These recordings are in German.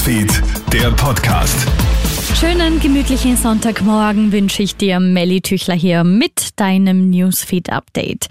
Newsfeed, der Podcast. Schönen gemütlichen Sonntagmorgen wünsche ich dir, Melly Tüchler hier mit deinem Newsfeed-Update.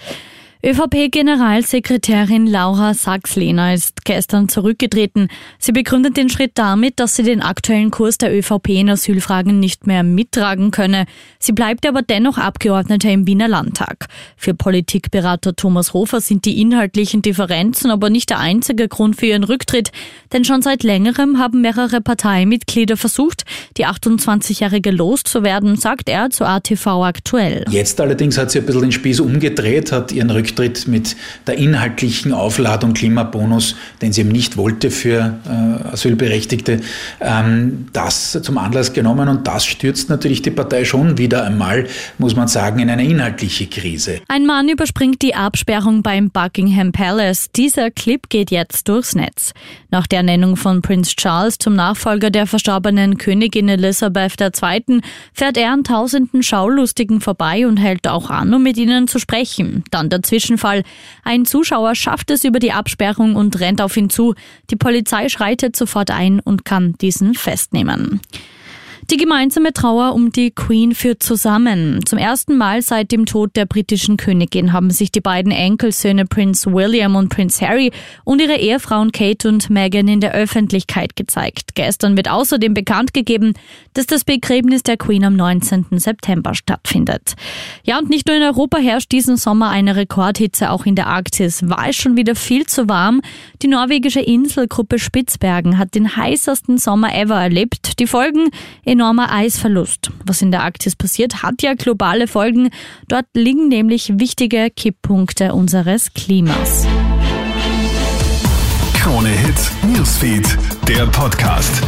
ÖVP-Generalsekretärin Laura Sachs-Lehner ist gestern zurückgetreten. Sie begründet den Schritt damit, dass sie den aktuellen Kurs der ÖVP in Asylfragen nicht mehr mittragen könne. Sie bleibt aber dennoch Abgeordnete im Wiener Landtag. Für Politikberater Thomas Hofer sind die inhaltlichen Differenzen aber nicht der einzige Grund für ihren Rücktritt, denn schon seit längerem haben mehrere Parteimitglieder versucht, die 28-Jährige loszuwerden, sagt er zu ATV aktuell. Jetzt allerdings hat sie ein bisschen den Spieß umgedreht, hat ihren Rücktritt Rücktritt mit der inhaltlichen Aufladung Klimabonus, den sie eben nicht wollte für äh, Asylberechtigte, ähm, das zum Anlass genommen und das stürzt natürlich die Partei schon wieder einmal, muss man sagen, in eine inhaltliche Krise. Ein Mann überspringt die Absperrung beim Buckingham Palace. Dieser Clip geht jetzt durchs Netz. Nach der Ernennung von Prince Charles zum Nachfolger der verstorbenen Königin Elizabeth II. fährt er an tausenden Schaulustigen vorbei und hält auch an, um mit ihnen zu sprechen. Dann dazwischen Zwischenfall. Ein Zuschauer schafft es über die Absperrung und rennt auf ihn zu. Die Polizei schreitet sofort ein und kann diesen festnehmen. Die gemeinsame Trauer um die Queen führt zusammen. Zum ersten Mal seit dem Tod der britischen Königin haben sich die beiden Enkelsöhne Prince William und Prince Harry und ihre Ehefrauen Kate und Meghan in der Öffentlichkeit gezeigt. Gestern wird außerdem bekannt gegeben, dass das Begräbnis der Queen am 19. September stattfindet. Ja, und nicht nur in Europa herrscht diesen Sommer eine Rekordhitze, auch in der Arktis war es schon wieder viel zu warm. Die norwegische Inselgruppe Spitzbergen hat den heißesten Sommer ever erlebt. Die Folgen in enormer Eisverlust. Was in der Arktis passiert, hat ja globale Folgen. Dort liegen nämlich wichtige Kipppunkte unseres Klimas. Krone Hits, Newsfeed, der Podcast.